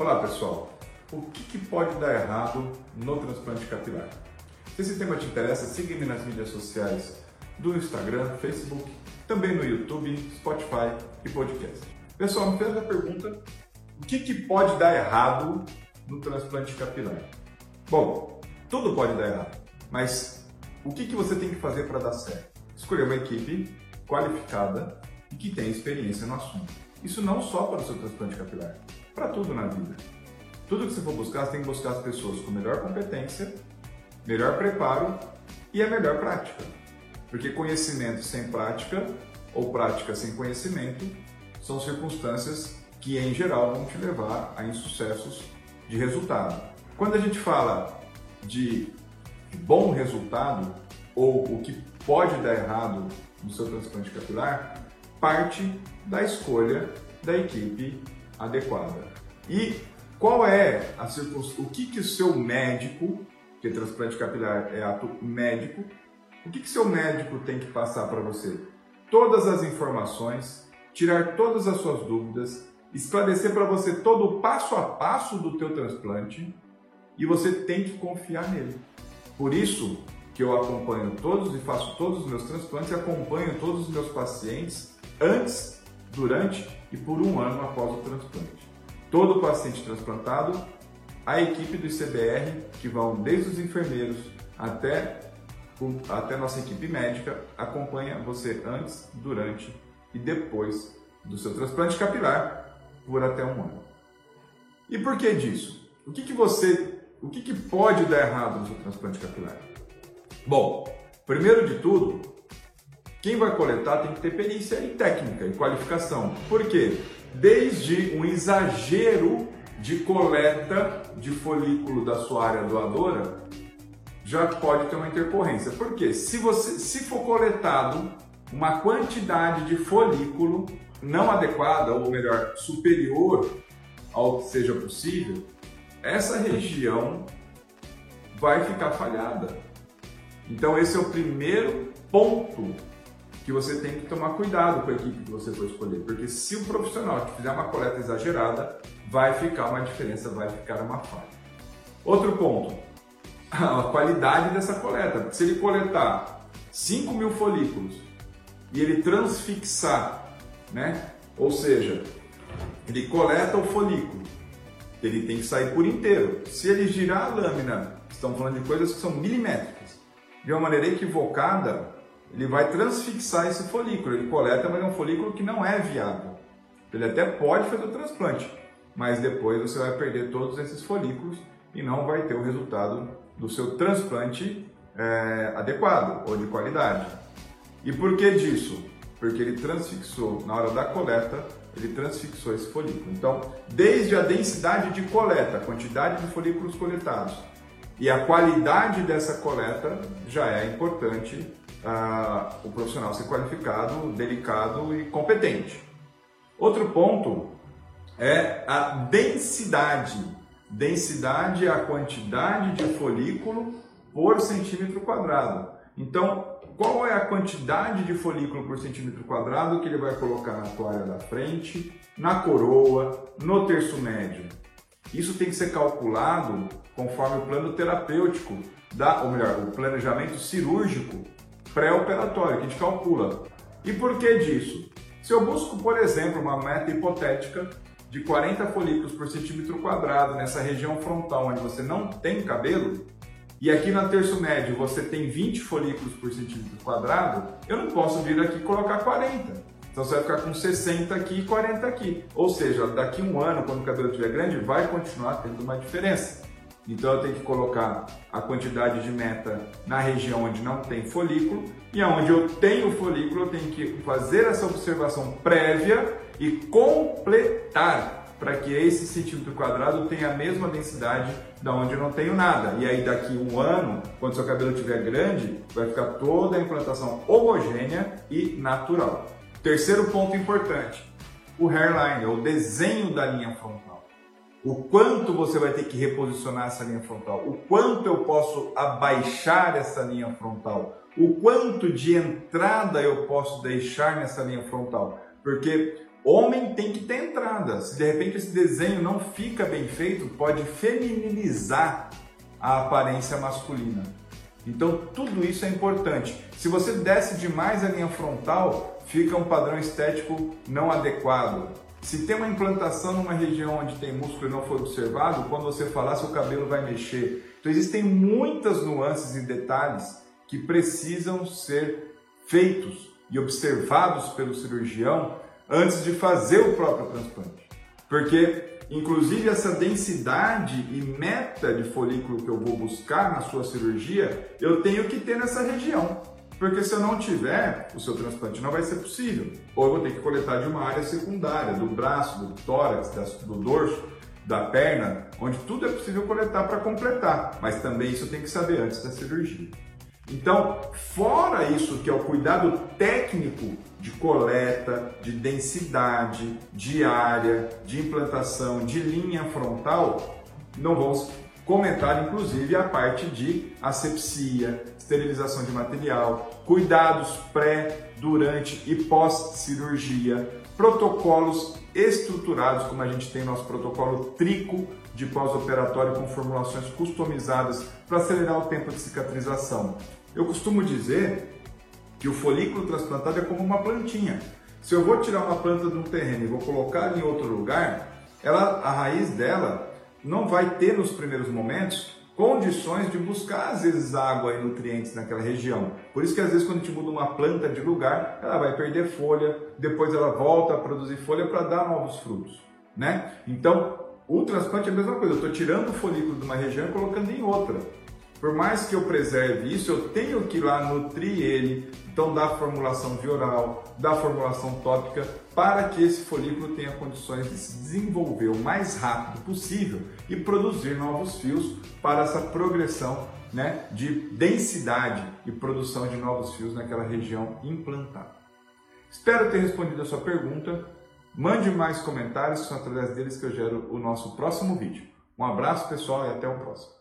Olá pessoal, o que, que, pode dar errado no transplante capilar? Se esse tema te interessa, siga-me nas mídias sociais do Instagram, Facebook, também no YouTube, Spotify e podcast. Pessoal, me fez a pergunta: o que, que pode dar errado no transplante capilar? Bom, tudo pode dar errado, mas o que, que você tem que fazer para dar certo? Escolher uma equipe qualificada e que tenha experiência no assunto. Isso não só para o seu transplante capilar, para tudo na vida. Tudo que você for buscar, você tem que buscar as pessoas com melhor competência, melhor preparo e a melhor prática. Porque conhecimento sem prática ou prática sem conhecimento são circunstâncias que, em geral, vão te levar a insucessos de resultado. Quando a gente fala de bom resultado ou o que pode dar errado no seu transplante capilar, parte da escolha da equipe adequada. E qual é a circunstância, o que, que o seu médico, que transplante capilar é ato médico, o que, que seu médico tem que passar para você? Todas as informações, tirar todas as suas dúvidas, esclarecer para você todo o passo a passo do teu transplante e você tem que confiar nele. Por isso que eu acompanho todos e faço todos os meus transplantes acompanho todos os meus pacientes antes, durante e por um ano após o transplante. Todo paciente transplantado, a equipe do ICBR, que vão desde os enfermeiros até, até nossa equipe médica, acompanha você antes, durante e depois do seu transplante capilar por até um ano. E por que disso? O que, que você, o que, que pode dar errado no seu transplante capilar? Bom, primeiro de tudo, quem vai coletar tem que ter perícia e técnica e qualificação. Por quê? Desde um exagero de coleta de folículo da sua área doadora, já pode ter uma intercorrência. Por quê? Se, você, se for coletado uma quantidade de folículo não adequada, ou melhor, superior ao que seja possível, essa região vai ficar falhada. Então esse é o primeiro ponto que você tem que tomar cuidado com a equipe que você for escolher, porque se o profissional te fizer uma coleta exagerada, vai ficar uma diferença, vai ficar uma falha. Outro ponto, a qualidade dessa coleta. Se ele coletar 5 mil folículos e ele transfixar, né? ou seja, ele coleta o folículo, ele tem que sair por inteiro. Se ele girar a lâmina, estamos falando de coisas que são milimétricas, de uma maneira equivocada, ele vai transfixar esse folículo. Ele coleta, mas é um folículo que não é viável. Ele até pode fazer o transplante, mas depois você vai perder todos esses folículos e não vai ter o resultado do seu transplante é, adequado ou de qualidade. E por que disso? Porque ele transfixou na hora da coleta, ele transfixou esse folículo. Então, desde a densidade de coleta, a quantidade de folículos coletados e a qualidade dessa coleta já é importante o profissional ser qualificado, delicado e competente. Outro ponto é a densidade. Densidade é a quantidade de folículo por centímetro quadrado. Então, qual é a quantidade de folículo por centímetro quadrado que ele vai colocar na toalha da frente, na coroa, no terço médio? Isso tem que ser calculado conforme o plano terapêutico, da, ou melhor, o planejamento cirúrgico pré-operatório, que a gente calcula. E por que disso? Se eu busco, por exemplo, uma meta hipotética de 40 folículos por centímetro quadrado nessa região frontal onde você não tem cabelo, e aqui na terço médio você tem 20 folículos por centímetro quadrado, eu não posso vir aqui e colocar 40. Então você vai ficar com 60 aqui e 40 aqui. Ou seja, daqui um ano, quando o cabelo estiver grande, vai continuar tendo uma diferença. Então eu tenho que colocar a quantidade de meta na região onde não tem folículo e aonde eu tenho folículo eu tenho que fazer essa observação prévia e completar para que esse centímetro quadrado tenha a mesma densidade da onde eu não tenho nada. E aí daqui um ano, quando seu cabelo estiver grande, vai ficar toda a implantação homogênea e natural. Terceiro ponto importante, o hairline, o desenho da linha frontal o quanto você vai ter que reposicionar essa linha frontal, o quanto eu posso abaixar essa linha frontal, o quanto de entrada eu posso deixar nessa linha frontal. Porque Homem tem que ter entrada. Se de repente esse desenho não fica bem feito, pode feminilizar a aparência masculina. Então tudo isso é importante. Se você desce demais a linha frontal, fica um padrão estético não adequado. Se tem uma implantação numa região onde tem músculo e não for observado, quando você falar, seu cabelo vai mexer. Então existem muitas nuances e detalhes que precisam ser feitos e observados pelo cirurgião antes de fazer o próprio transplante. Porque, inclusive, essa densidade e meta de folículo que eu vou buscar na sua cirurgia, eu tenho que ter nessa região. Porque se eu não tiver, o seu transplante não vai ser possível. Ou eu vou ter que coletar de uma área secundária, do braço, do tórax, do dorso, da perna, onde tudo é possível coletar para completar. Mas também isso tem que saber antes da cirurgia. Então, fora isso que é o cuidado técnico de coleta, de densidade, de área, de implantação, de linha frontal, não vamos comentar inclusive a parte de asepsia, esterilização de material, cuidados pré, durante e pós-cirurgia, protocolos estruturados, como a gente tem nosso protocolo Trico de pós-operatório com formulações customizadas para acelerar o tempo de cicatrização. Eu costumo dizer que o folículo transplantado é como uma plantinha. Se eu vou tirar uma planta de um terreno e vou colocar em outro lugar, ela, a raiz dela não vai ter nos primeiros momentos condições de buscar às vezes água e nutrientes naquela região. Por isso que às vezes quando a gente muda uma planta de lugar, ela vai perder folha, depois ela volta a produzir folha para dar novos frutos, né? Então, o transplante é a mesma coisa, eu estou tirando o folículo de uma região e colocando em outra. Por mais que eu preserve isso, eu tenho que ir lá nutrir ele, então dar formulação oral, dar formulação tópica, para que esse folículo tenha condições de se desenvolver o mais rápido possível e produzir novos fios para essa progressão né, de densidade e produção de novos fios naquela região implantada. Espero ter respondido a sua pergunta. Mande mais comentários, são através deles que eu gero o nosso próximo vídeo. Um abraço pessoal e até o próximo.